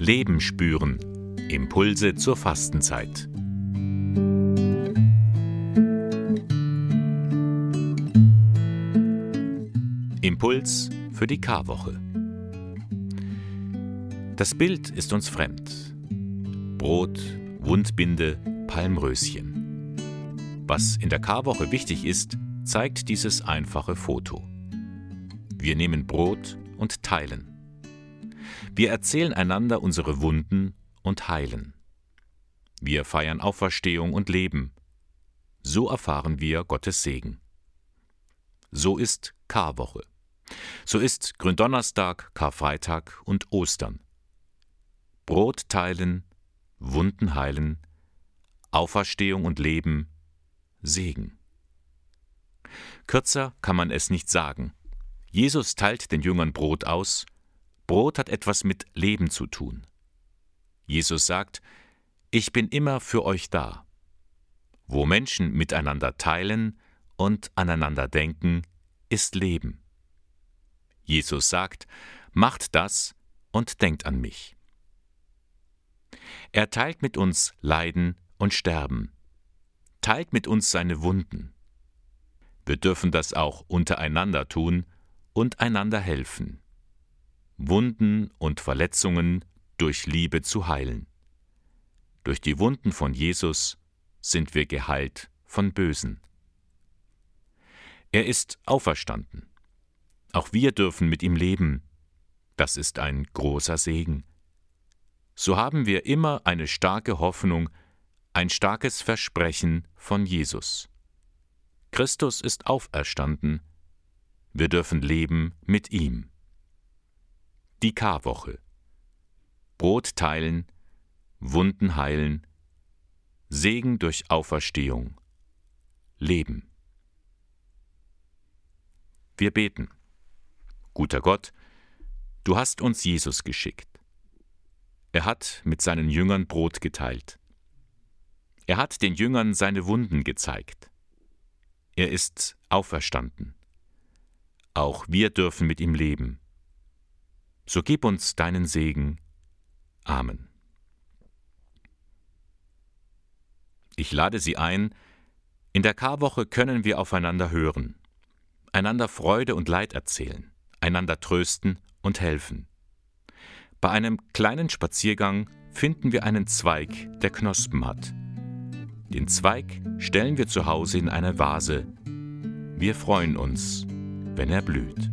Leben spüren. Impulse zur Fastenzeit. Impuls für die Karwoche. Das Bild ist uns fremd. Brot, Wundbinde, Palmröschen. Was in der Karwoche wichtig ist, zeigt dieses einfache Foto. Wir nehmen Brot und teilen. Wir erzählen einander unsere Wunden und heilen. Wir feiern Auferstehung und Leben. So erfahren wir Gottes Segen. So ist Karwoche. So ist Gründonnerstag, Karfreitag und Ostern. Brot teilen, Wunden heilen, Auferstehung und Leben, Segen. Kürzer kann man es nicht sagen. Jesus teilt den Jüngern Brot aus. Brot hat etwas mit Leben zu tun. Jesus sagt, ich bin immer für euch da. Wo Menschen miteinander teilen und aneinander denken, ist Leben. Jesus sagt, macht das und denkt an mich. Er teilt mit uns Leiden und Sterben, teilt mit uns seine Wunden. Wir dürfen das auch untereinander tun und einander helfen. Wunden und Verletzungen durch Liebe zu heilen. Durch die Wunden von Jesus sind wir geheilt von Bösen. Er ist auferstanden. Auch wir dürfen mit ihm leben. Das ist ein großer Segen. So haben wir immer eine starke Hoffnung, ein starkes Versprechen von Jesus. Christus ist auferstanden. Wir dürfen leben mit ihm. Die Karwoche. Brot teilen, Wunden heilen, Segen durch Auferstehung, Leben. Wir beten. Guter Gott, du hast uns Jesus geschickt. Er hat mit seinen Jüngern Brot geteilt. Er hat den Jüngern seine Wunden gezeigt. Er ist auferstanden. Auch wir dürfen mit ihm leben. So gib uns deinen Segen. Amen. Ich lade Sie ein, in der Karwoche können wir aufeinander hören, einander Freude und Leid erzählen, einander trösten und helfen. Bei einem kleinen Spaziergang finden wir einen Zweig, der Knospen hat. Den Zweig stellen wir zu Hause in eine Vase. Wir freuen uns, wenn er blüht.